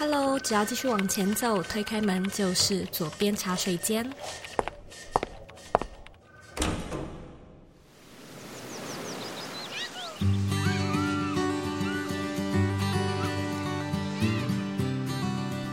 Hello，只要继续往前走，推开门就是左边茶水间。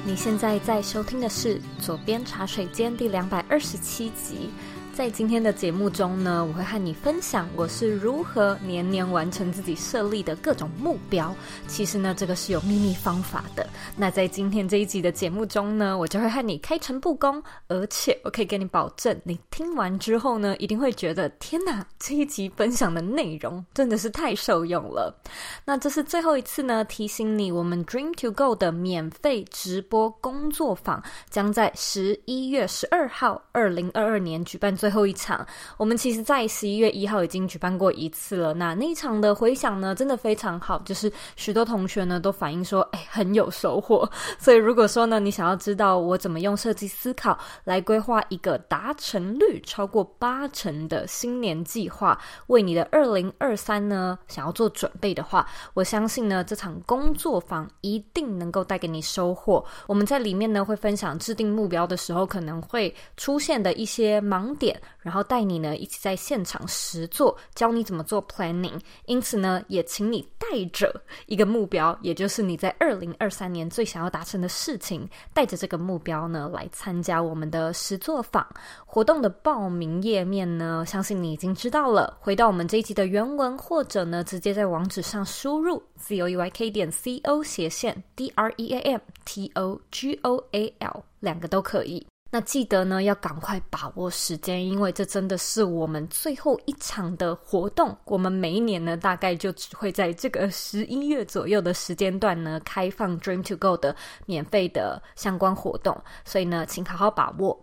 你现在在收听的是左边茶水间第两百二十七集。在今天的节目中呢，我会和你分享我是如何年年完成自己设立的各种目标。其实呢，这个是有秘密方法的。那在今天这一集的节目中呢，我就会和你开诚布公，而且我可以跟你保证，你听完之后呢，一定会觉得天哪，这一集分享的内容真的是太受用了。那这是最后一次呢，提醒你，我们 Dream to Go 的免费直播工作坊将在十一月十二号，二零二二年举办最。最后一场，我们其实在十一月一号已经举办过一次了。那那一场的回响呢，真的非常好，就是许多同学呢都反映说，哎，很有收获。所以如果说呢，你想要知道我怎么用设计思考来规划一个达成率超过八成的新年计划，为你的二零二三呢想要做准备的话，我相信呢这场工作坊一定能够带给你收获。我们在里面呢会分享制定目标的时候可能会出现的一些盲点。然后带你呢一起在现场实做，教你怎么做 planning。因此呢，也请你带着一个目标，也就是你在二零二三年最想要达成的事情，带着这个目标呢来参加我们的实作坊活动的报名页面呢，相信你已经知道了。回到我们这一集的原文，或者呢直接在网址上输入 z o e y k 点 c o 斜线 d r e a m t o g o a l，两个都可以。那记得呢，要赶快把握时间，因为这真的是我们最后一场的活动。我们每一年呢，大概就只会在这个十一月左右的时间段呢，开放 Dream to Go 的免费的相关活动。所以呢，请好好把握。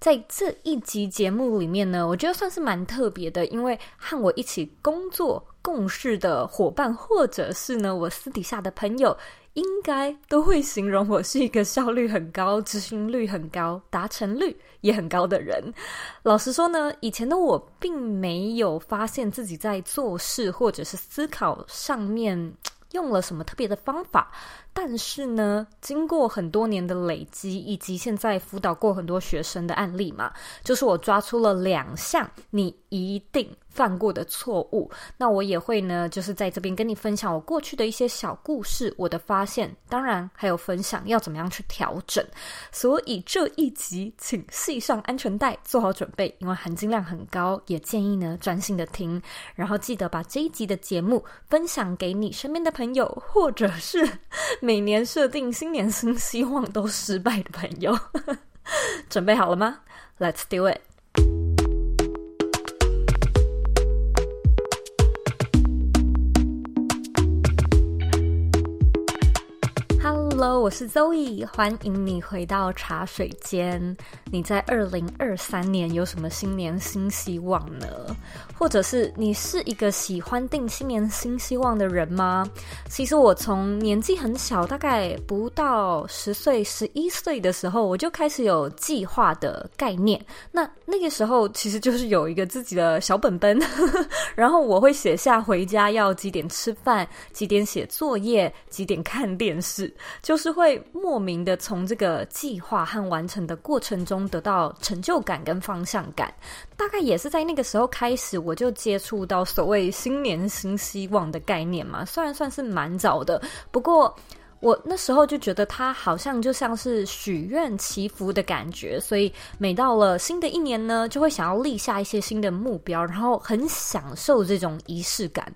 在这一集节目里面呢，我觉得算是蛮特别的，因为和我一起工作共事的伙伴，或者是呢，我私底下的朋友。应该都会形容我是一个效率很高、执行率很高、达成率也很高的人。老实说呢，以前的我并没有发现自己在做事或者是思考上面用了什么特别的方法。但是呢，经过很多年的累积，以及现在辅导过很多学生的案例嘛，就是我抓出了两项你一定犯过的错误。那我也会呢，就是在这边跟你分享我过去的一些小故事，我的发现，当然还有分享要怎么样去调整。所以这一集请系上安全带，做好准备，因为含金量很高，也建议呢专心的听，然后记得把这一集的节目分享给你身边的朋友，或者是。每年设定新年新希望都失败的朋友，准备好了吗？Let's do it Hello，我是 Zoe，欢迎你回到茶水间。你在二零二三年有什么新年新希望呢？或者是你是一个喜欢定新年新希望的人吗？其实我从年纪很小，大概不到十岁、十一岁的时候，我就开始有计划的概念。那那个时候其实就是有一个自己的小本本，然后我会写下回家要几点吃饭、几点写作业、几点看电视。就是会莫名的从这个计划和完成的过程中得到成就感跟方向感，大概也是在那个时候开始，我就接触到所谓新年新希望的概念嘛。虽然算是蛮早的，不过我那时候就觉得它好像就像是许愿祈福的感觉，所以每到了新的一年呢，就会想要立下一些新的目标，然后很享受这种仪式感。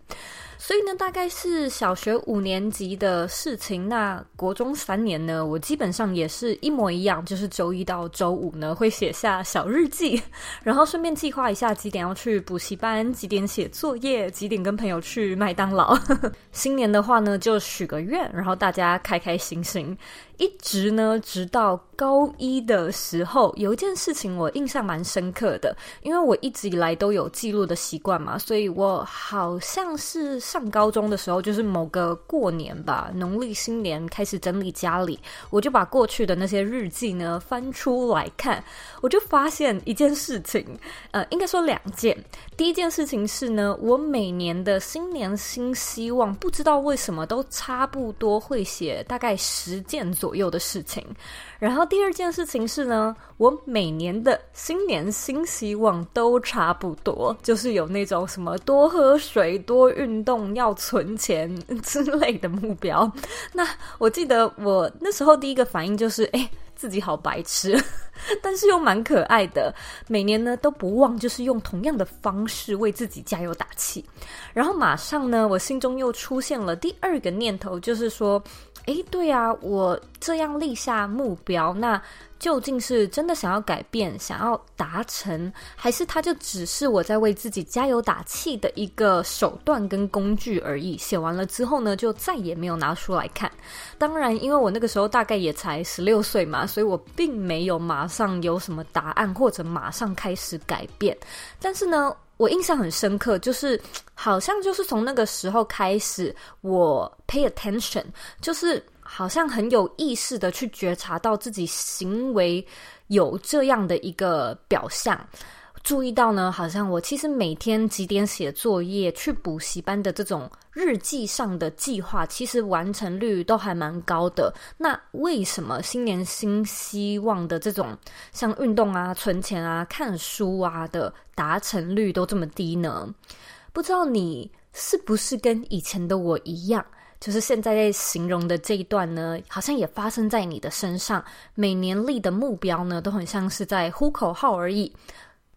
所以呢，大概是小学五年级的事情。那国中三年呢，我基本上也是一模一样，就是周一到周五呢会写下小日记，然后顺便计划一下几点要去补习班，几点写作业，几点跟朋友去麦当劳。新年的话呢，就许个愿，然后大家开开心心。一直呢，直到高一的时候，有一件事情我印象蛮深刻的，因为我一直以来都有记录的习惯嘛，所以我好像是。上高中的时候，就是某个过年吧，农历新年开始整理家里，我就把过去的那些日记呢翻出来看，我就发现一件事情，呃，应该说两件。第一件事情是呢，我每年的新年新希望，不知道为什么都差不多会写大概十件左右的事情。然后第二件事情是呢，我每年的新年新希望都差不多，就是有那种什么多喝水、多运动、要存钱 之类的目标。那我记得我那时候第一个反应就是，哎，自己好白痴，但是又蛮可爱的。每年呢都不忘就是用同样的方式为自己加油打气。然后马上呢，我心中又出现了第二个念头，就是说。诶，对啊，我这样立下目标，那究竟是真的想要改变、想要达成，还是它就只是我在为自己加油打气的一个手段跟工具而已？写完了之后呢，就再也没有拿出来看。当然，因为我那个时候大概也才十六岁嘛，所以我并没有马马上有什么答案，或者马上开始改变。但是呢，我印象很深刻，就是好像就是从那个时候开始，我 pay attention，就是好像很有意识的去觉察到自己行为有这样的一个表象。注意到呢，好像我其实每天几点写作业、去补习班的这种日记上的计划，其实完成率都还蛮高的。那为什么新年新希望的这种像运动啊、存钱啊、看书啊的达成率都这么低呢？不知道你是不是跟以前的我一样，就是现在在形容的这一段呢，好像也发生在你的身上。每年立的目标呢，都很像是在呼口号而已。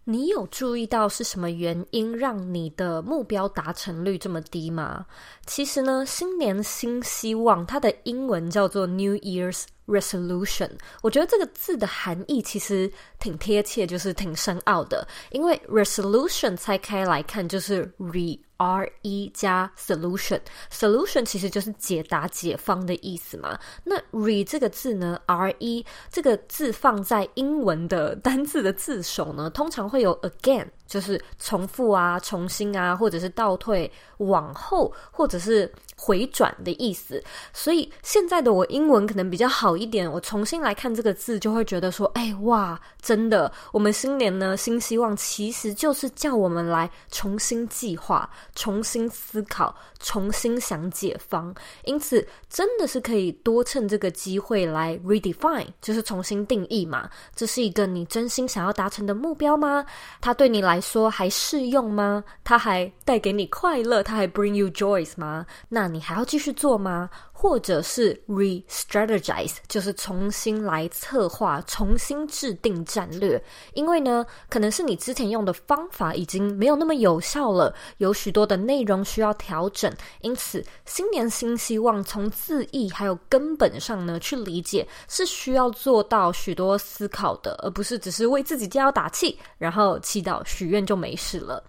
你有注意到是什么原因让你的目标达成率这么低吗？其实呢，新年新希望，它的英文叫做 New Year's Resolution。我觉得这个字的含义其实挺贴切，就是挺深奥的。因为 Resolution 拆开来看就是 Re。R E 加 solution，solution 其实就是解答、解方的意思嘛。那 re 这个字呢，R E 这个字放在英文的单字的字首呢，通常会有 again，就是重复啊、重新啊，或者是倒退、往后，或者是。回转的意思，所以现在的我英文可能比较好一点。我重新来看这个字，就会觉得说：“哎，哇，真的！我们新年呢，新希望其实就是叫我们来重新计划、重新思考、重新想解方。因此，真的是可以多趁这个机会来 redefine，就是重新定义嘛。这是一个你真心想要达成的目标吗？它对你来说还适用吗？它还带给你快乐？它还 bring you joys 吗？那。那你还要继续做吗？或者是 re-strategize，就是重新来策划、重新制定战略。因为呢，可能是你之前用的方法已经没有那么有效了，有许多的内容需要调整。因此，新年新希望，从字义还有根本上呢去理解，是需要做到许多思考的，而不是只是为自己加油打气，然后祈祷许愿就没事了。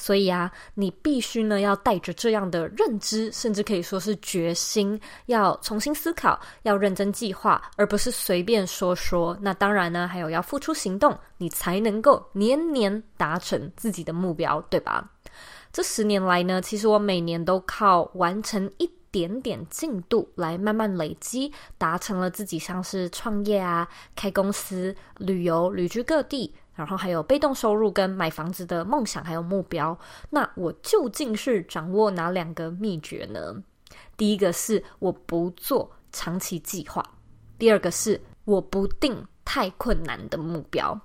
所以啊，你必须呢要带着这样的认知，甚至可以说是决心，要重新思考，要认真计划，而不是随便说说。那当然呢，还有要付出行动，你才能够年年达成自己的目标，对吧？这十年来呢，其实我每年都靠完成一点点进度来慢慢累积，达成了自己像是创业啊、开公司、旅游、旅居各地。然后还有被动收入跟买房子的梦想，还有目标。那我究竟是掌握哪两个秘诀呢？第一个是我不做长期计划，第二个是我不定太困难的目标。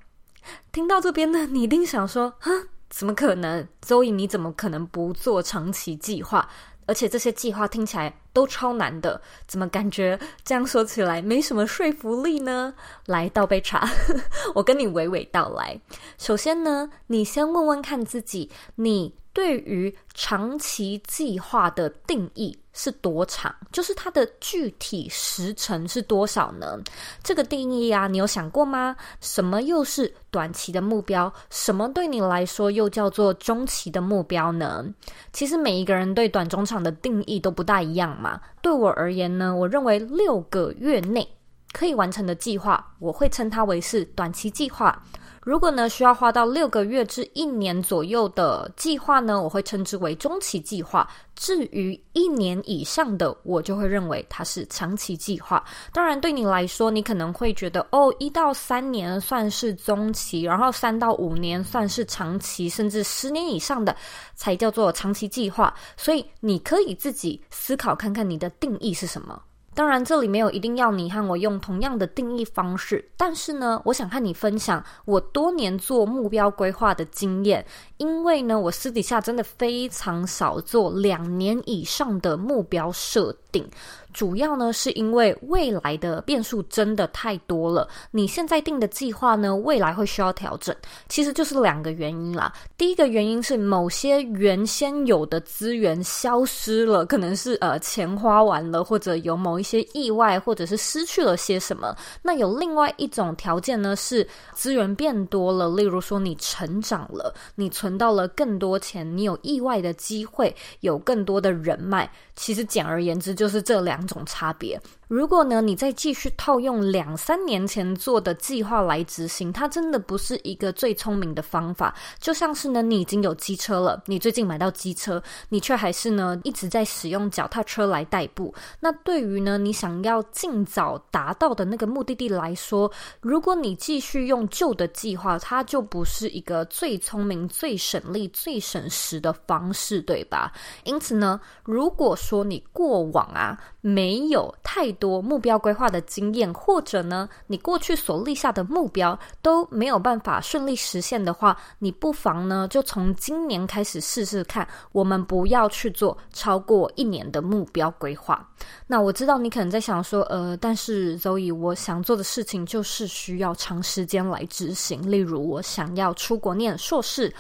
听到这边呢，你一定想说：哼，怎么可能？Zoe，你怎么可能不做长期计划？而且这些计划听起来都超难的，怎么感觉这样说起来没什么说服力呢？来倒杯茶，我跟你娓娓道来。首先呢，你先问问看自己，你对于长期计划的定义是多长？就是它的具体时程是多少呢？这个定义啊，你有想过吗？什么又是短期的目标？什么对你来说又叫做中期的目标呢？其实每一个人对短中长的定义都不大一样嘛。对我而言呢，我认为六个月内可以完成的计划，我会称它为是短期计划。如果呢需要花到六个月至一年左右的计划呢，我会称之为中期计划。至于一年以上的，我就会认为它是长期计划。当然，对你来说，你可能会觉得哦，一到三年算是中期，然后三到五年算是长期，甚至十年以上的才叫做长期计划。所以，你可以自己思考看看你的定义是什么。当然，这里没有一定要你和我用同样的定义方式，但是呢，我想和你分享我多年做目标规划的经验，因为呢，我私底下真的非常少做两年以上的目标设定。主要呢，是因为未来的变数真的太多了。你现在定的计划呢，未来会需要调整。其实就是两个原因啦。第一个原因是某些原先有的资源消失了，可能是呃钱花完了，或者有某一些意外，或者是失去了些什么。那有另外一种条件呢，是资源变多了，例如说你成长了，你存到了更多钱，你有意外的机会，有更多的人脉。其实简而言之，就就是这。两种差别。如果呢，你再继续套用两三年前做的计划来执行，它真的不是一个最聪明的方法。就像是呢，你已经有机车了，你最近买到机车，你却还是呢一直在使用脚踏车来代步。那对于呢，你想要尽早达到的那个目的地来说，如果你继续用旧的计划，它就不是一个最聪明、最省力、最省时的方式，对吧？因此呢，如果说你过往啊没有太多目标规划的经验，或者呢，你过去所立下的目标都没有办法顺利实现的话，你不妨呢就从今年开始试试看。我们不要去做超过一年的目标规划。那我知道你可能在想说，呃，但是 Zoe，我想做的事情就是需要长时间来执行。例如，我想要出国念硕士，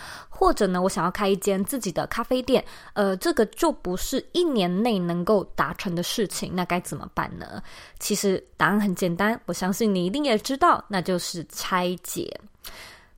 或者呢，我想要开一间自己的咖啡店。呃，这个就不是一年内能够达成的事情。那该怎么办呢？其实答案很简单，我相信你一定也知道，那就是拆解。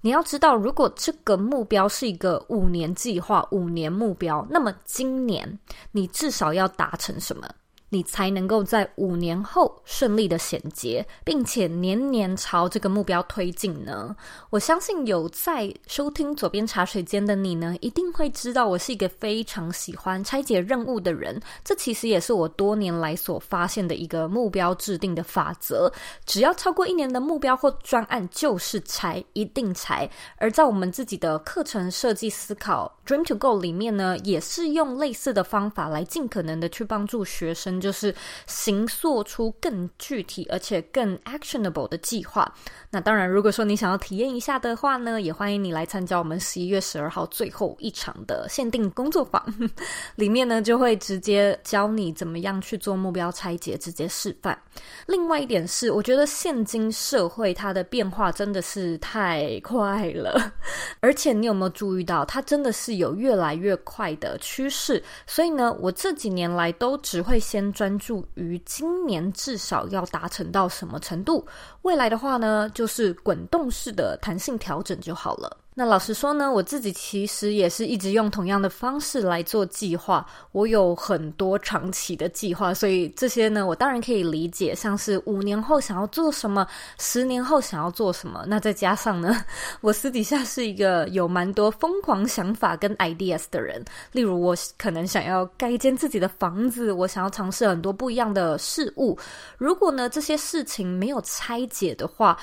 你要知道，如果这个目标是一个五年计划、五年目标，那么今年你至少要达成什么？你才能够在五年后顺利的衔接，并且年年朝这个目标推进呢？我相信有在收听左边茶水间的你呢，一定会知道我是一个非常喜欢拆解任务的人。这其实也是我多年来所发现的一个目标制定的法则。只要超过一年的目标或专案，就是拆，一定拆。而在我们自己的课程设计思考 Dream to Go 里面呢，也是用类似的方法来尽可能的去帮助学生。就是形塑出更具体而且更 actionable 的计划。那当然，如果说你想要体验一下的话呢，也欢迎你来参加我们十一月十二号最后一场的限定工作坊。里面呢，就会直接教你怎么样去做目标拆解，直接示范。另外一点是，我觉得现今社会它的变化真的是太快了，而且你有没有注意到，它真的是有越来越快的趋势。所以呢，我这几年来都只会先。专注于今年至少要达成到什么程度，未来的话呢，就是滚动式的弹性调整就好了。那老实说呢，我自己其实也是一直用同样的方式来做计划。我有很多长期的计划，所以这些呢，我当然可以理解，像是五年后想要做什么，十年后想要做什么。那再加上呢，我私底下是一个有蛮多疯狂想法跟 ideas 的人。例如，我可能想要盖一间自己的房子，我想要尝试很多不一样的事物。如果呢，这些事情没有拆解的话，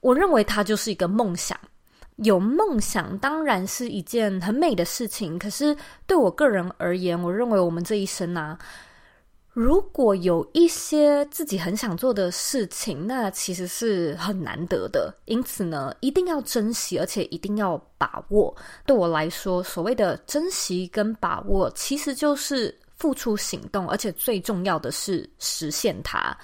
我认为它就是一个梦想。有梦想当然是一件很美的事情，可是对我个人而言，我认为我们这一生啊，如果有一些自己很想做的事情，那其实是很难得的。因此呢，一定要珍惜，而且一定要把握。对我来说，所谓的珍惜跟把握，其实就是付出行动，而且最重要的是实现它。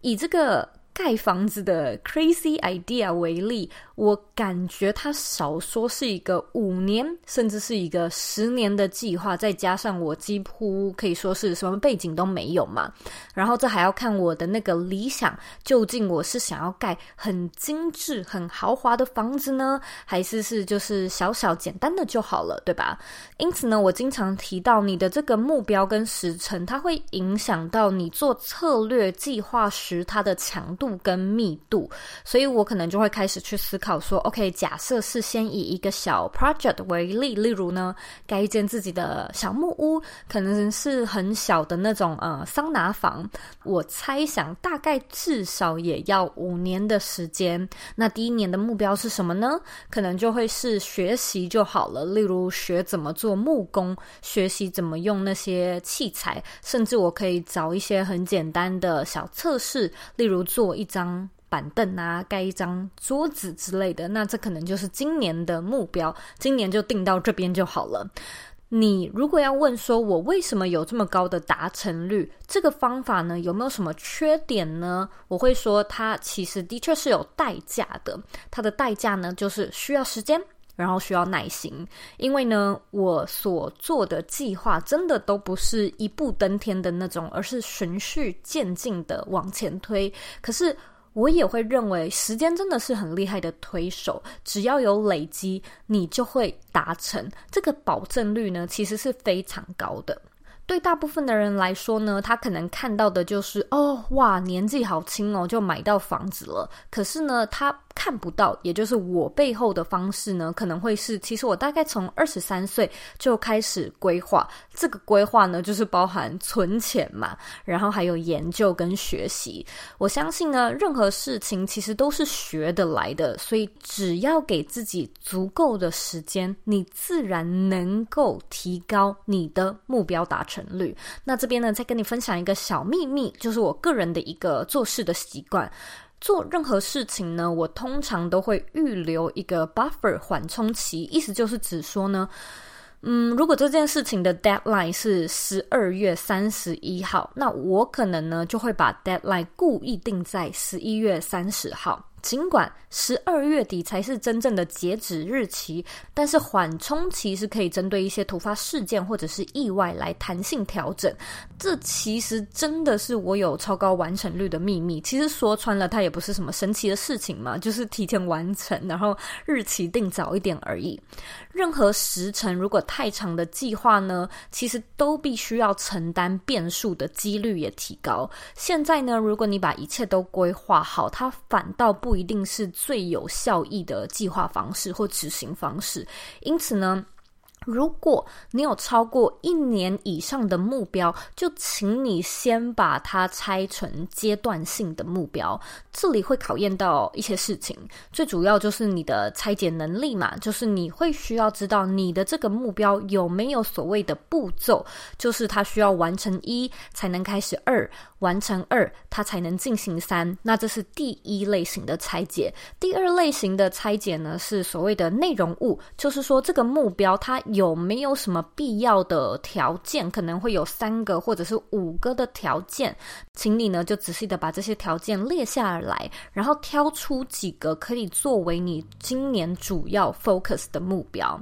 以这个盖房子的 crazy idea 为例。我感觉他少说是一个五年，甚至是一个十年的计划，再加上我几乎可以说是什么背景都没有嘛。然后这还要看我的那个理想，究竟我是想要盖很精致、很豪华的房子呢，还是是就是小小简单的就好了，对吧？因此呢，我经常提到你的这个目标跟时程，它会影响到你做策略计划时它的强度。跟密度，所以我可能就会开始去思考说，OK，假设是先以一个小 project 为例，例如呢，盖一间自己的小木屋，可能是很小的那种呃桑拿房，我猜想大概至少也要五年的时间。那第一年的目标是什么呢？可能就会是学习就好了，例如学怎么做木工，学习怎么用那些器材，甚至我可以找一些很简单的小测试，例如做一张板凳啊，盖一张桌子之类的。那这可能就是今年的目标，今年就定到这边就好了。你如果要问说，我为什么有这么高的达成率？这个方法呢，有没有什么缺点呢？我会说，它其实的确是有代价的。它的代价呢，就是需要时间，然后需要耐心。因为呢，我所做的计划真的都不是一步登天的那种，而是循序渐进的往前推。可是，我也会认为，时间真的是很厉害的推手，只要有累积，你就会达成。这个保证率呢，其实是非常高的。对大部分的人来说呢，他可能看到的就是，哦，哇，年纪好轻哦，就买到房子了。可是呢，他看不到，也就是我背后的方式呢，可能会是，其实我大概从二十三岁就开始规划。这个规划呢，就是包含存钱嘛，然后还有研究跟学习。我相信呢，任何事情其实都是学得来的，所以只要给自己足够的时间，你自然能够提高你的目标达成率。那这边呢，再跟你分享一个小秘密，就是我个人的一个做事的习惯。做任何事情呢，我通常都会预留一个 buffer 缓冲期，意思就是指说呢，嗯，如果这件事情的 deadline 是十二月三十一号，那我可能呢就会把 deadline 故意定在十一月三十号。尽管十二月底才是真正的截止日期，但是缓冲期是可以针对一些突发事件或者是意外来弹性调整。这其实真的是我有超高完成率的秘密。其实说穿了，它也不是什么神奇的事情嘛，就是提前完成，然后日期定早一点而已。任何时程如果太长的计划呢，其实都必须要承担变数的几率也提高。现在呢，如果你把一切都规划好，它反倒不。一定是最有效益的计划方式或执行方式，因此呢，如果你有超过一年以上的目标，就请你先把它拆成阶段性的目标。这里会考验到一些事情，最主要就是你的拆解能力嘛，就是你会需要知道你的这个目标有没有所谓的步骤，就是它需要完成一才能开始二。完成二，它才能进行三。那这是第一类型的拆解。第二类型的拆解呢，是所谓的内容物，就是说这个目标它有没有什么必要的条件，可能会有三个或者是五个的条件，请你呢就仔细的把这些条件列下来，然后挑出几个可以作为你今年主要 focus 的目标。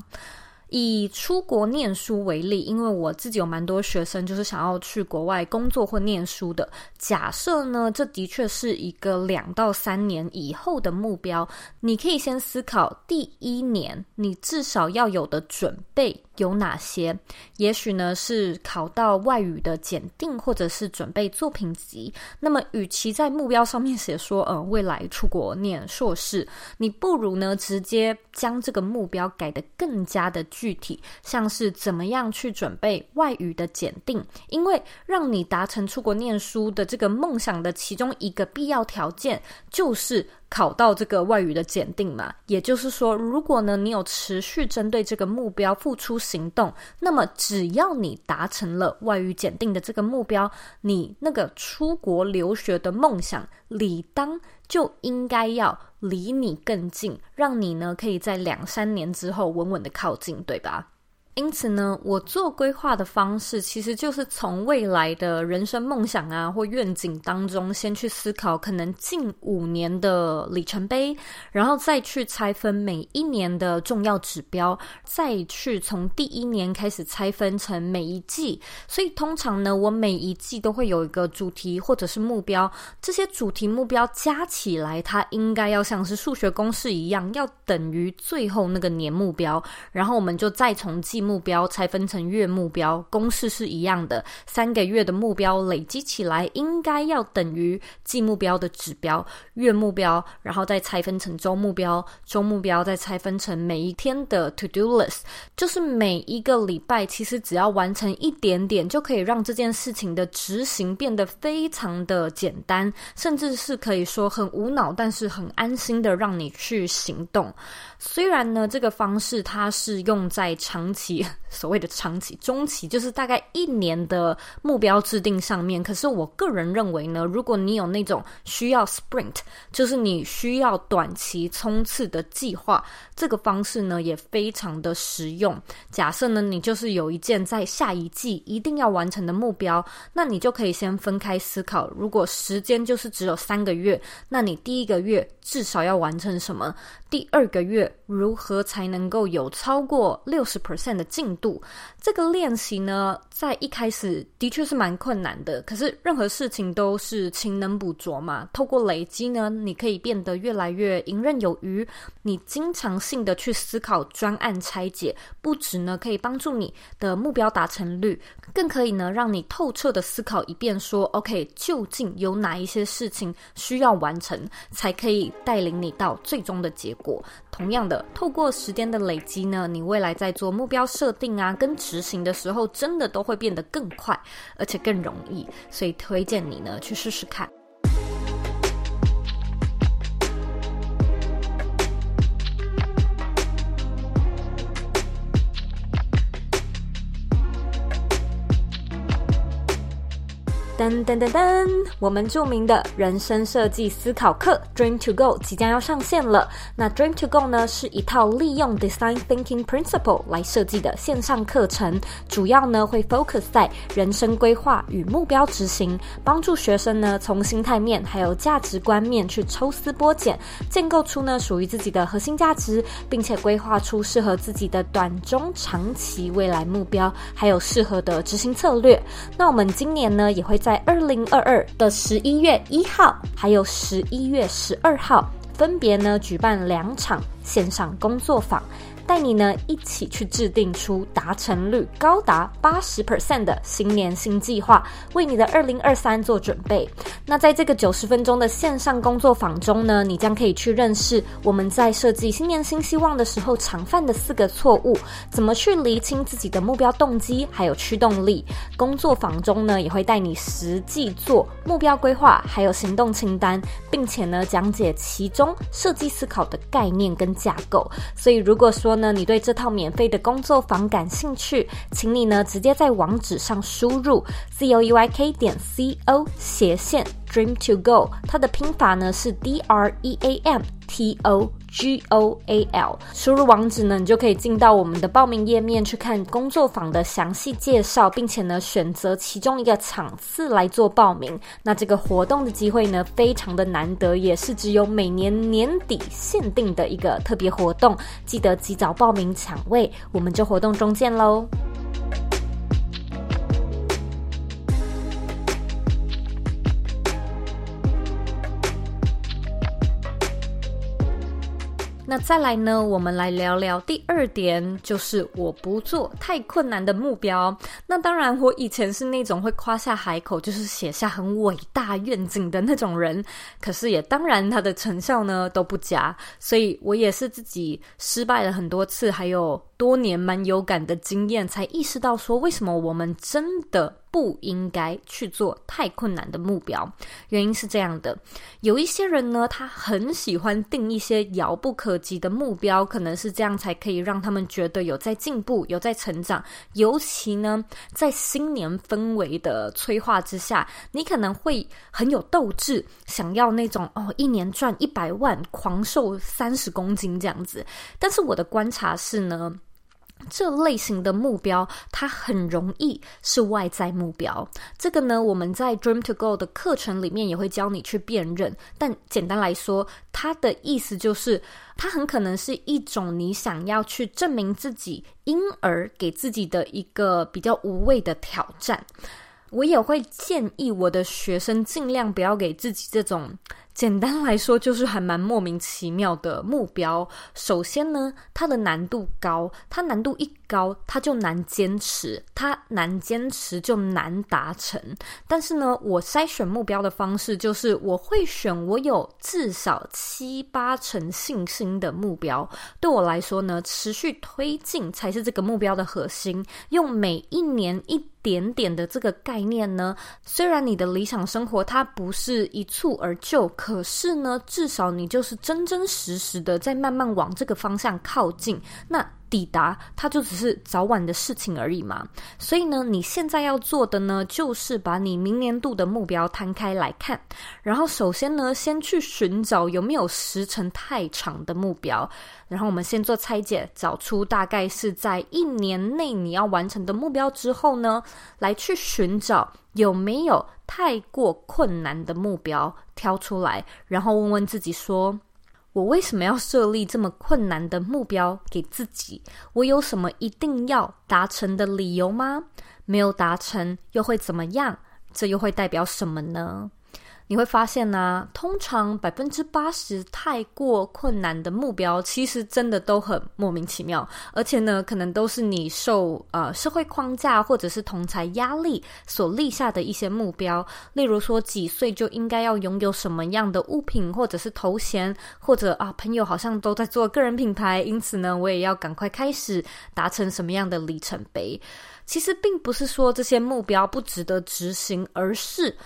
以出国念书为例，因为我自己有蛮多学生，就是想要去国外工作或念书的。假设呢，这的确是一个两到三年以后的目标。你可以先思考，第一年你至少要有的准备。有哪些？也许呢是考到外语的检定，或者是准备作品集。那么，与其在目标上面写说，呃，未来出国念硕士，你不如呢直接将这个目标改得更加的具体，像是怎么样去准备外语的检定，因为让你达成出国念书的这个梦想的其中一个必要条件就是。考到这个外语的检定嘛，也就是说，如果呢你有持续针对这个目标付出行动，那么只要你达成了外语检定的这个目标，你那个出国留学的梦想，理当就应该要离你更近，让你呢可以在两三年之后稳稳的靠近，对吧？因此呢，我做规划的方式其实就是从未来的人生梦想啊或愿景当中，先去思考可能近五年的里程碑，然后再去拆分每一年的重要指标，再去从第一年开始拆分成每一季。所以通常呢，我每一季都会有一个主题或者是目标，这些主题目标加起来，它应该要像是数学公式一样，要等于最后那个年目标。然后我们就再从季目标拆分成月目标，公式是一样的，三个月的目标累积起来应该要等于季目标的指标，月目标，然后再拆分成周目标，周目标再拆分成每一天的 to do list，就是每一个礼拜其实只要完成一点点，就可以让这件事情的执行变得非常的简单，甚至是可以说很无脑，但是很安心的让你去行动。虽然呢，这个方式它是用在长期，所谓的长期、中期，就是大概一年的目标制定上面。可是我个人认为呢，如果你有那种需要 sprint，就是你需要短期冲刺的计划，这个方式呢也非常的实用。假设呢，你就是有一件在下一季一定要完成的目标，那你就可以先分开思考。如果时间就是只有三个月，那你第一个月至少要完成什么？第二个月如何才能够有超过六十 percent 的进度？这个练习呢，在一开始的确是蛮困难的。可是任何事情都是勤能补拙嘛，透过累积呢，你可以变得越来越游刃有余。你经常性的去思考专案拆解，不只呢可以帮助你的目标达成率，更可以呢让你透彻的思考一遍说，OK，究竟有哪一些事情需要完成，才可以带领你到最终的结。果同样的，透过时间的累积呢，你未来在做目标设定啊，跟执行的时候，真的都会变得更快，而且更容易。所以推荐你呢去试试看。噔噔噔噔，我们著名的人生设计思考课 Dream to Go 即将要上线了。那 Dream to Go 呢，是一套利用 Design Thinking Principle 来设计的线上课程，主要呢会 focus 在人生规划与目标执行，帮助学生呢从心态面还有价值观面去抽丝剥茧，建构出呢属于自己的核心价值，并且规划出适合自己的短中长期未来目标，还有适合的执行策略。那我们今年呢也会。在二零二二的十一月一号，还有十一月十二号，分别呢举办两场线上工作坊。带你呢一起去制定出达成率高达八十 percent 的新年新计划，为你的二零二三做准备。那在这个九十分钟的线上工作坊中呢，你将可以去认识我们在设计新年新希望的时候常犯的四个错误，怎么去厘清自己的目标动机还有驱动力。工作坊中呢，也会带你实际做目标规划，还有行动清单，并且呢讲解其中设计思考的概念跟架构。所以如果说，呢，你对这套免费的工作坊感兴趣，请你呢直接在网址上输入 z o e y k 点 c o 斜线 dream to go，它的拼法呢是 d r e a m t o。G O A L，输入网址呢，你就可以进到我们的报名页面去看工作坊的详细介绍，并且呢选择其中一个场次来做报名。那这个活动的机会呢，非常的难得，也是只有每年年底限定的一个特别活动，记得及早报名抢位，我们就活动中见喽。那再来呢，我们来聊聊第二点，就是我不做太困难的目标。那当然，我以前是那种会夸下海口，就是写下很伟大愿景的那种人。可是也当然，它的成效呢都不佳，所以我也是自己失败了很多次，还有多年蛮有感的经验，才意识到说，为什么我们真的。不应该去做太困难的目标，原因是这样的：有一些人呢，他很喜欢定一些遥不可及的目标，可能是这样才可以让他们觉得有在进步、有在成长。尤其呢，在新年氛围的催化之下，你可能会很有斗志，想要那种哦，一年赚一百万、狂瘦三十公斤这样子。但是我的观察是呢。这类型的目标，它很容易是外在目标。这个呢，我们在 Dream to Go 的课程里面也会教你去辨认。但简单来说，它的意思就是，它很可能是一种你想要去证明自己，因而给自己的一个比较无谓的挑战。我也会建议我的学生尽量不要给自己这种。简单来说，就是还蛮莫名其妙的目标。首先呢，它的难度高，它难度一高，它就难坚持，它难坚持就难达成。但是呢，我筛选目标的方式就是，我会选我有至少七八成信心的目标。对我来说呢，持续推进才是这个目标的核心。用每一年一点点的这个概念呢，虽然你的理想生活它不是一蹴而就，可是呢，至少你就是真真实实的在慢慢往这个方向靠近。那抵达它就只是早晚的事情而已嘛。所以呢，你现在要做的呢，就是把你明年度的目标摊开来看，然后首先呢，先去寻找有没有时程太长的目标，然后我们先做拆解，找出大概是在一年内你要完成的目标之后呢，来去寻找有没有太过困难的目标挑出来，然后问问自己说。我为什么要设立这么困难的目标给自己？我有什么一定要达成的理由吗？没有达成又会怎么样？这又会代表什么呢？你会发现呢、通常百分之八十太过困难的目标，其实真的都很莫名其妙，而且呢，可能都是你受呃社会框架或者是同侪压力所立下的一些目标。例如说，几岁就应该要拥有什么样的物品或者是头衔，或者啊，朋友好像都在做个人品牌，因此呢，我也要赶快开始达成什么样的里程碑。其实并不是说这些目标不值得执行，而是。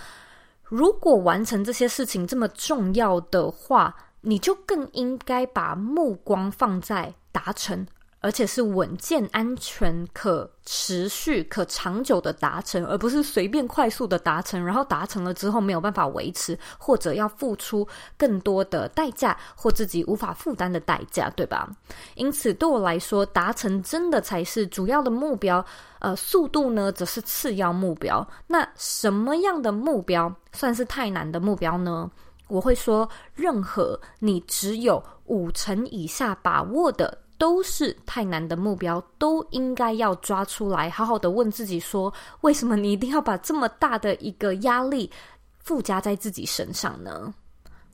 如果完成这些事情这么重要的话，你就更应该把目光放在达成。而且是稳健、安全、可持续、可长久的达成，而不是随便快速的达成，然后达成了之后没有办法维持，或者要付出更多的代价或自己无法负担的代价，对吧？因此，对我来说，达成真的才是主要的目标，呃，速度呢则是次要目标。那什么样的目标算是太难的目标呢？我会说，任何你只有五成以下把握的。都是太难的目标，都应该要抓出来，好好的问自己说：为什么你一定要把这么大的一个压力附加在自己身上呢？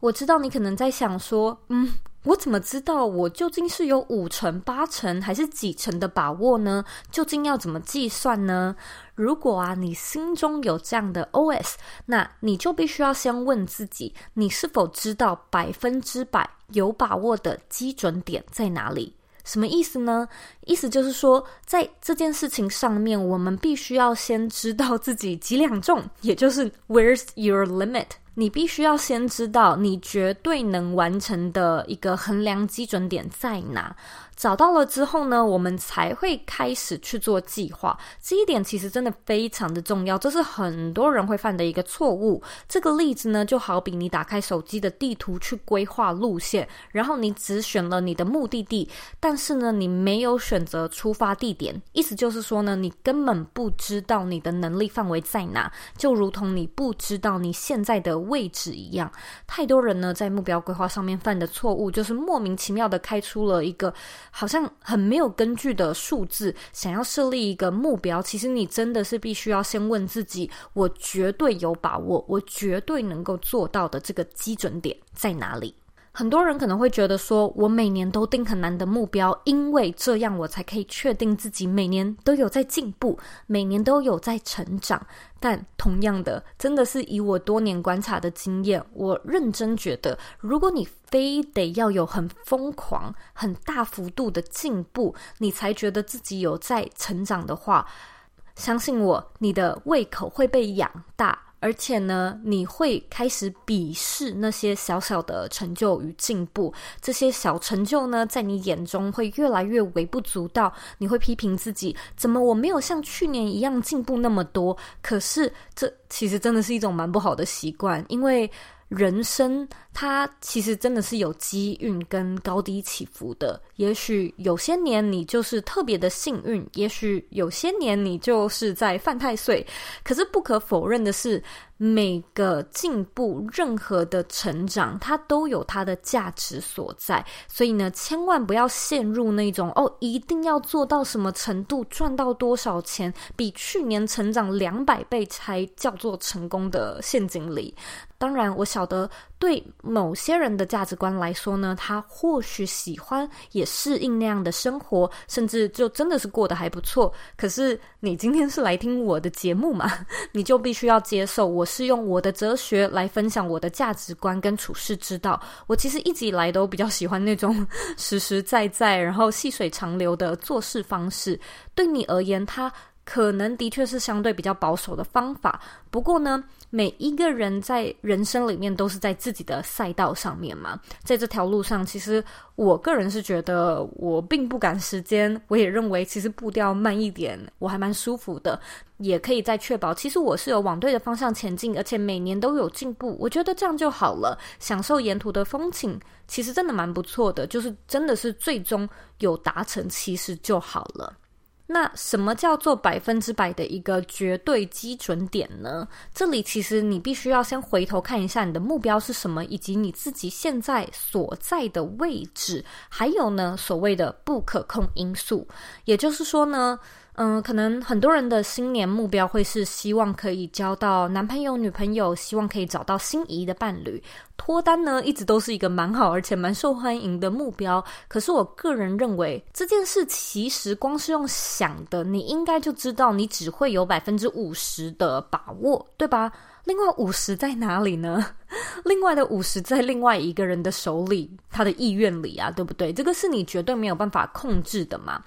我知道你可能在想说，嗯，我怎么知道我究竟是有五成、八成还是几成的把握呢？究竟要怎么计算呢？如果啊，你心中有这样的 OS，那你就必须要先问自己：你是否知道百分之百有把握的基准点在哪里？什么意思呢？意思就是说，在这件事情上面，我们必须要先知道自己几两重，也就是 Where's your limit？你必须要先知道你绝对能完成的一个衡量基准点在哪。找到了之后呢，我们才会开始去做计划。这一点其实真的非常的重要，这是很多人会犯的一个错误。这个例子呢，就好比你打开手机的地图去规划路线，然后你只选了你的目的地，但是呢，你没有选择出发地点。意思就是说呢，你根本不知道你的能力范围在哪，就如同你不知道你现在的位置一样。太多人呢，在目标规划上面犯的错误，就是莫名其妙的开出了一个。好像很没有根据的数字，想要设立一个目标，其实你真的是必须要先问自己：我绝对有把握，我绝对能够做到的这个基准点在哪里？很多人可能会觉得说，我每年都定很难的目标，因为这样我才可以确定自己每年都有在进步，每年都有在成长。但同样的，真的是以我多年观察的经验，我认真觉得，如果你非得要有很疯狂、很大幅度的进步，你才觉得自己有在成长的话，相信我，你的胃口会被养大。而且呢，你会开始鄙视那些小小的成就与进步，这些小成就呢，在你眼中会越来越微不足道。你会批评自己，怎么我没有像去年一样进步那么多？可是这其实真的是一种蛮不好的习惯，因为。人生它其实真的是有机运跟高低起伏的。也许有些年你就是特别的幸运，也许有些年你就是在犯太岁。可是不可否认的是，每个进步、任何的成长，它都有它的价值所在。所以呢，千万不要陷入那种哦，一定要做到什么程度，赚到多少钱，比去年成长两百倍才叫做成功的陷阱里。当然，我晓得对某些人的价值观来说呢，他或许喜欢也适应那样的生活，甚至就真的是过得还不错。可是你今天是来听我的节目嘛，你就必须要接受，我是用我的哲学来分享我的价值观跟处世之道。我其实一直以来都比较喜欢那种实实在在，然后细水长流的做事方式。对你而言，他。可能的确是相对比较保守的方法，不过呢，每一个人在人生里面都是在自己的赛道上面嘛，在这条路上，其实我个人是觉得我并不赶时间，我也认为其实步调慢一点，我还蛮舒服的，也可以在确保其实我是有往对的方向前进，而且每年都有进步，我觉得这样就好了，享受沿途的风景，其实真的蛮不错的，就是真的是最终有达成，其实就好了。那什么叫做百分之百的一个绝对基准点呢？这里其实你必须要先回头看一下你的目标是什么，以及你自己现在所在的位置，还有呢，所谓的不可控因素，也就是说呢。嗯，可能很多人的新年目标会是希望可以交到男朋友、女朋友，希望可以找到心仪的伴侣。脱单呢，一直都是一个蛮好而且蛮受欢迎的目标。可是我个人认为，这件事其实光是用想的，你应该就知道你只会有百分之五十的把握，对吧？另外五十在哪里呢？另外的五十在另外一个人的手里，他的意愿里啊，对不对？这个是你绝对没有办法控制的嘛。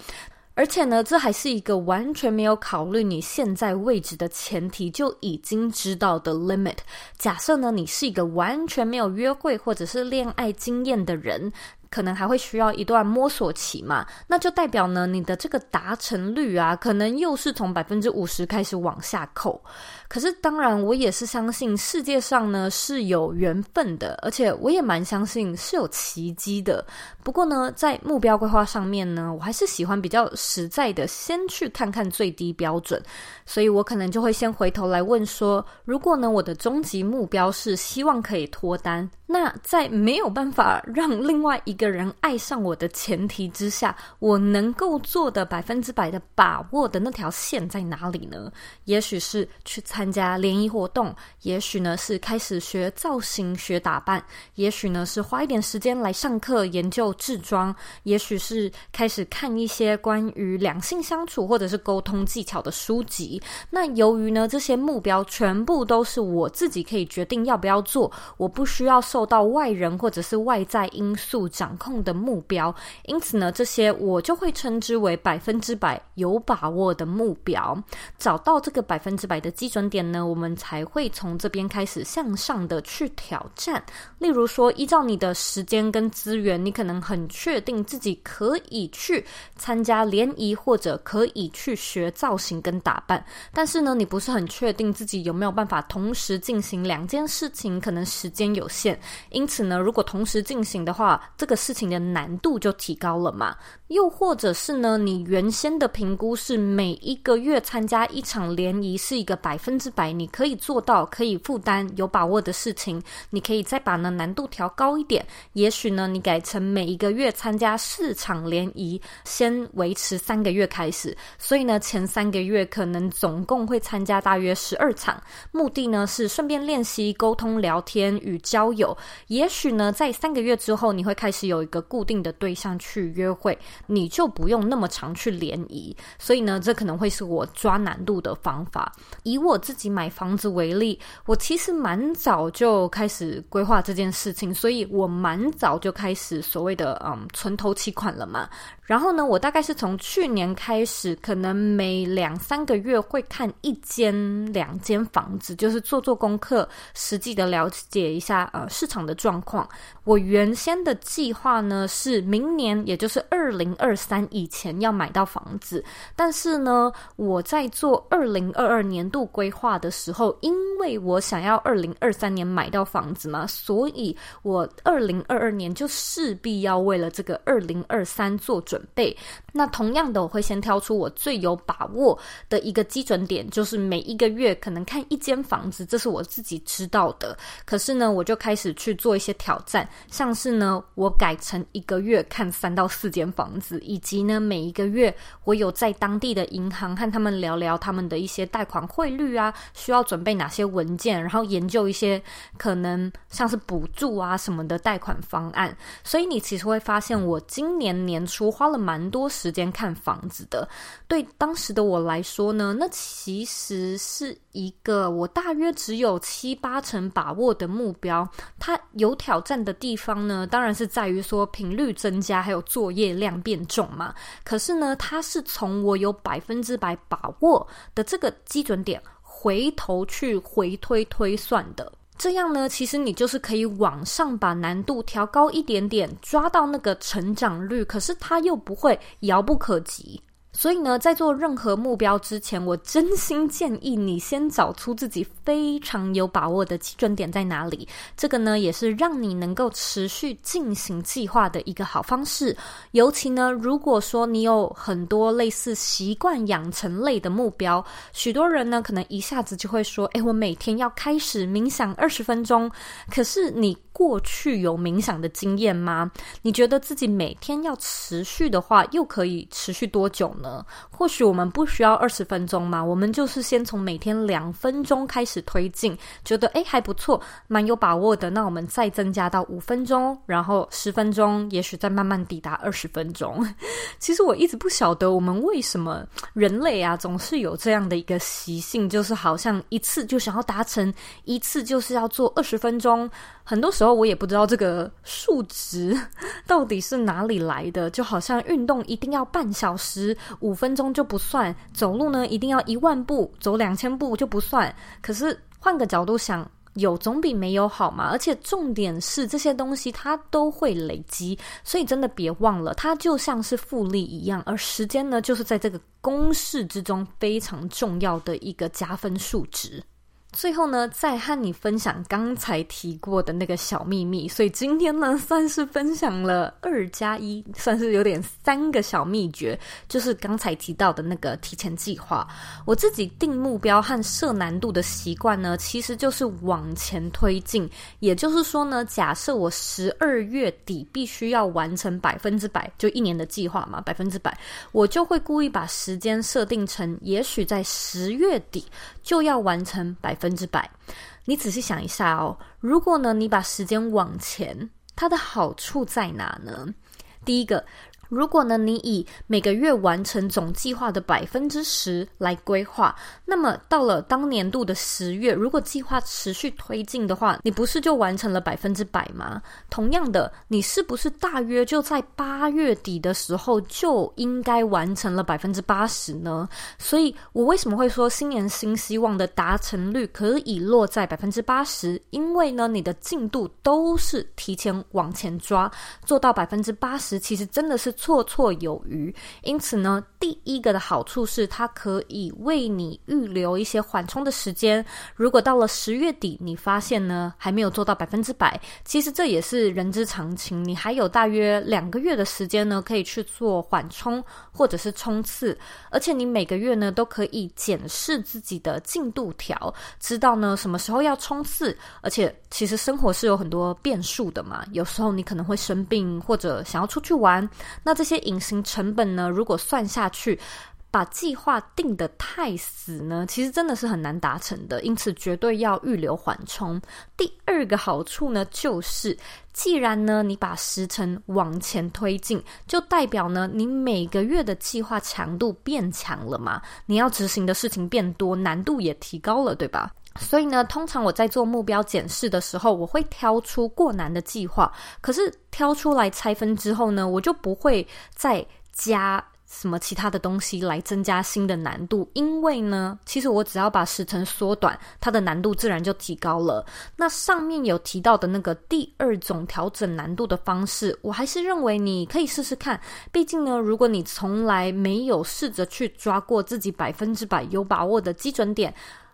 而且呢，这还是一个完全没有考虑你现在位置的前提就已经知道的 limit。假设呢，你是一个完全没有约会或者是恋爱经验的人。可能还会需要一段摸索期嘛，那就代表呢，你的这个达成率啊，可能又是从百分之五十开始往下扣。可是当然，我也是相信世界上呢是有缘分的，而且我也蛮相信是有奇迹的。不过呢，在目标规划上面呢，我还是喜欢比较实在的，先去看看最低标准。所以我可能就会先回头来问说，如果呢，我的终极目标是希望可以脱单。那在没有办法让另外一个人爱上我的前提之下，我能够做的百分之百的把握的那条线在哪里呢？也许是去参参加联谊活动，也许呢是开始学造型、学打扮，也许呢是花一点时间来上课研究制装，也许是开始看一些关于两性相处或者是沟通技巧的书籍。那由于呢这些目标全部都是我自己可以决定要不要做，我不需要。受到外人或者是外在因素掌控的目标，因此呢，这些我就会称之为百分之百有把握的目标。找到这个百分之百的基准点呢，我们才会从这边开始向上的去挑战。例如说，依照你的时间跟资源，你可能很确定自己可以去参加联谊，或者可以去学造型跟打扮，但是呢，你不是很确定自己有没有办法同时进行两件事情，可能时间有限。因此呢，如果同时进行的话，这个事情的难度就提高了嘛。又或者是呢，你原先的评估是每一个月参加一场联谊是一个百分之百你可以做到、可以负担、有把握的事情，你可以再把呢难度调高一点。也许呢，你改成每一个月参加四场联谊，先维持三个月开始。所以呢，前三个月可能总共会参加大约十二场，目的呢是顺便练习沟通、聊天与交友。也许呢，在三个月之后，你会开始有一个固定的对象去约会，你就不用那么常去联谊。所以呢，这可能会是我抓难度的方法。以我自己买房子为例，我其实蛮早就开始规划这件事情，所以我蛮早就开始所谓的嗯存头期款了嘛。然后呢，我大概是从去年开始，可能每两三个月会看一间两间房子，就是做做功课，实际的了解一下呃市场的状况。我原先的计划呢是明年，也就是二零二三以前要买到房子。但是呢，我在做二零二二年度规划的时候，因为我想要二零二三年买到房子嘛，所以我二零二二年就势必要为了这个二零二三做准备。那同样的，我会先挑出我最有把握的一个基准点，就是每一个月可能看一间房子，这是我自己知道的。可是呢，我就开始去做一些挑战，像是呢，我改成一个月看三到四间房子，以及呢，每一个月我有在当地的银行和他们聊聊他们的一些贷款汇率，需要准备哪些文件，然后研究一些可能像是补助啊什么的贷款方案。所以你其实会发现，我今年年初花了蛮多时间看房子的。对当时的我来说呢，那其实是一个我大约只有七八成把握的目标。它有挑战的地方呢，当然是在于说频率增加，还有作业量变重嘛。可是呢，它是从我有百分之百把握的这个基准点回头去回推推算的。这样呢，其实你就是可以往上把难度调高一点点，抓到那个成长率，可是它又不会遥不可及。所以呢，在做任何目标之前，我真心建议你先找出自己非常有把握的基准点在哪里。这个呢，也是让你能够持续进行计划的一个好方式。尤其呢，如果说你有很多类似习惯养成类的目标，许多人呢，可能一下子就会说：“诶，我每天要开始冥想二十分钟。”可是你过去有冥想的经验吗？你觉得自己每天要持续的话，又可以持续多久呢？或许我们不需要二十分钟嘛，我们就是先从每天两分钟开始推进，觉得诶还不错，蛮有把握的。那我们再增加到五分钟，然后十分钟，也许再慢慢抵达二十分钟。其实我一直不晓得我们为什么人类啊总是有这样的一个习性，就是好像一次就想要达成，一次就是要做二十分钟。很多时候我也不知道这个数值 到底是哪里来的，就好像运动一定要半小时，五分钟就不算；走路呢一定要一万步，走两千步就不算。可是换个角度想，有总比没有好嘛。而且重点是这些东西它都会累积，所以真的别忘了，它就像是复利一样。而时间呢，就是在这个公式之中非常重要的一个加分数值。最后呢，再和你分享刚才提过的那个小秘密。所以今天呢，算是分享了二加一，算是有点三个小秘诀，就是刚才提到的那个提前计划。我自己定目标和设难度的习惯呢，其实就是往前推进。也就是说呢，假设我十二月底必须要完成百分之百，就一年的计划嘛，百分之百，我就会故意把时间设定成，也许在十月底就要完成百。分之百，你仔细想一下哦。如果呢，你把时间往前，它的好处在哪呢？第一个。如果呢，你以每个月完成总计划的百分之十来规划，那么到了当年度的十月，如果计划持续推进的话，你不是就完成了百分之百吗？同样的，你是不是大约就在八月底的时候就应该完成了百分之八十呢？所以我为什么会说新年新希望的达成率可以落在百分之八十？因为呢，你的进度都是提前往前抓，做到百分之八十，其实真的是。绰绰有余，因此呢，第一个的好处是它可以为你预留一些缓冲的时间。如果到了十月底，你发现呢还没有做到百分之百，其实这也是人之常情。你还有大约两个月的时间呢，可以去做缓冲或者是冲刺。而且你每个月呢都可以检视自己的进度条，知道呢什么时候要冲刺。而且其实生活是有很多变数的嘛，有时候你可能会生病，或者想要出去玩。那那这些隐形成本呢，如果算下去，把计划定得太死呢，其实真的是很难达成的。因此，绝对要预留缓冲。第二个好处呢，就是既然呢你把时程往前推进，就代表呢你每个月的计划强度变强了嘛，你要执行的事情变多，难度也提高了，对吧？所以呢，通常我在做目标检视的时候，我会挑出过难的计划。可是挑出来拆分之后呢，我就不会再加什么其他的东西来增加新的难度。因为呢，其实我只要把时程缩短，它的难度自然就提高了。那上面有提到的那个第二种调整难度的方式，我还是认为你可以试试看。毕竟呢，如果你从来没有试着去抓过自己百分之百有把握的基准点。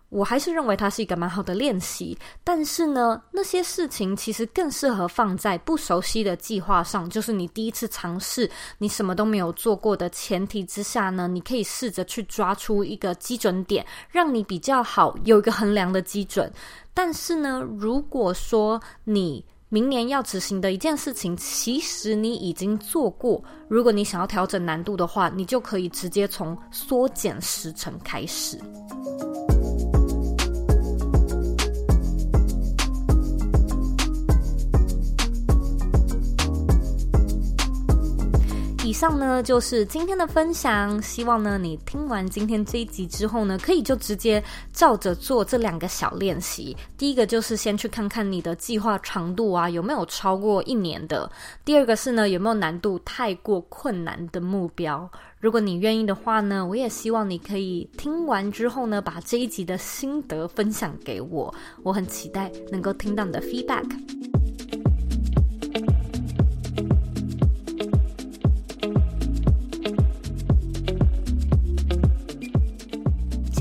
我还是认为它是一个蛮好的练习，但是呢，那些事情其实更适合放在不熟悉的计划上，就是你第一次尝试，你什么都没有做过的前提之下呢，你可以试着去抓出一个基准点，让你比较好有一个衡量的基准。但是呢，如果说你明年要执行的一件事情，其实你已经做过，如果你想要调整难度的话，你就可以直接从缩减时程开始。上呢，就是今天的分享，希望呢你听完今天这一集之后呢，可以就直接照着做这两个小练习。第一个就是先去看看你的计划长度啊，有没有超过一年的；第二个是呢，有没有难度太过困难的目标。如果你愿意的话呢，我也希望你可以听完之后呢，把这一集的心得分享给我，我很期待能够听到你的 feedback。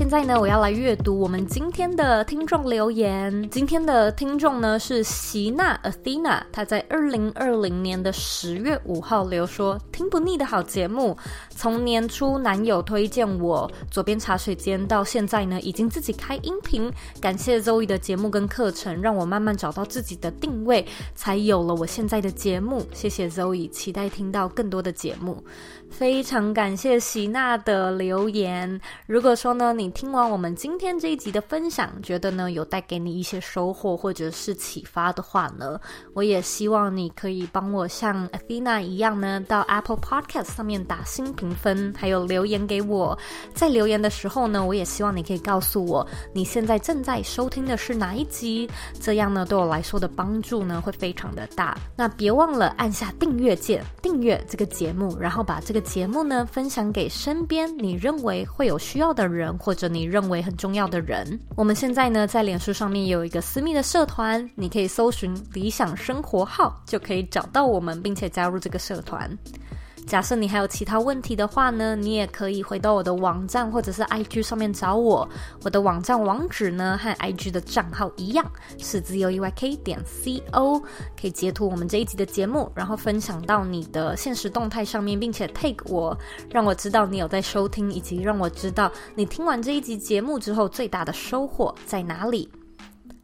现在呢，我要来阅读我们今天的听众留言。今天的听众呢是席娜 Athena，她在二零二零年的十月五号留说：“听不腻的好节目，从年初男友推荐我左边茶水间到现在呢，已经自己开音频。感谢 Zoe 的节目跟课程，让我慢慢找到自己的定位，才有了我现在的节目。谢谢 Zoe，期待听到更多的节目。非常感谢席娜的留言。如果说呢，你听完我们今天这一集的分享，觉得呢有带给你一些收获或者是启发的话呢，我也希望你可以帮我像 Athena 一样呢，到 Apple Podcast 上面打新评分，还有留言给我。在留言的时候呢，我也希望你可以告诉我你现在正在收听的是哪一集，这样呢对我来说的帮助呢会非常的大。那别忘了按下订阅键，订阅这个节目，然后把这个节目呢分享给身边你认为会有需要的人，或者。你认为很重要的人，我们现在呢在脸书上面有一个私密的社团，你可以搜寻“理想生活号”，就可以找到我们，并且加入这个社团。假设你还有其他问题的话呢，你也可以回到我的网站或者是 IG 上面找我。我的网站网址呢和 IG 的账号一样，是 zoeyk 点 co，可以截图我们这一集的节目，然后分享到你的现实动态上面，并且 tag 我，让我知道你有在收听，以及让我知道你听完这一集节目之后最大的收获在哪里。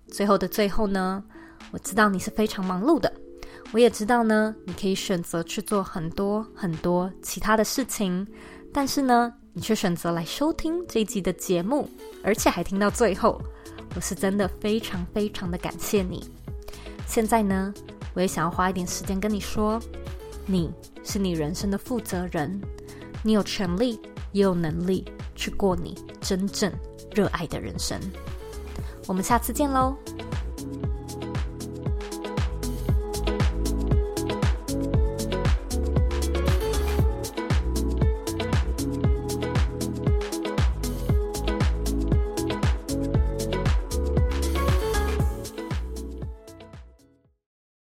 最后的最后呢，我知道你是非常忙碌的。我也知道呢，你可以选择去做很多很多其他的事情，但是呢，你却选择来收听这一集的节目，而且还听到最后，我是真的非常非常的感谢你。现在呢，我也想要花一点时间跟你说，你是你人生的负责人，你有权利也有能力去过你真正热爱的人生。我们下次见喽。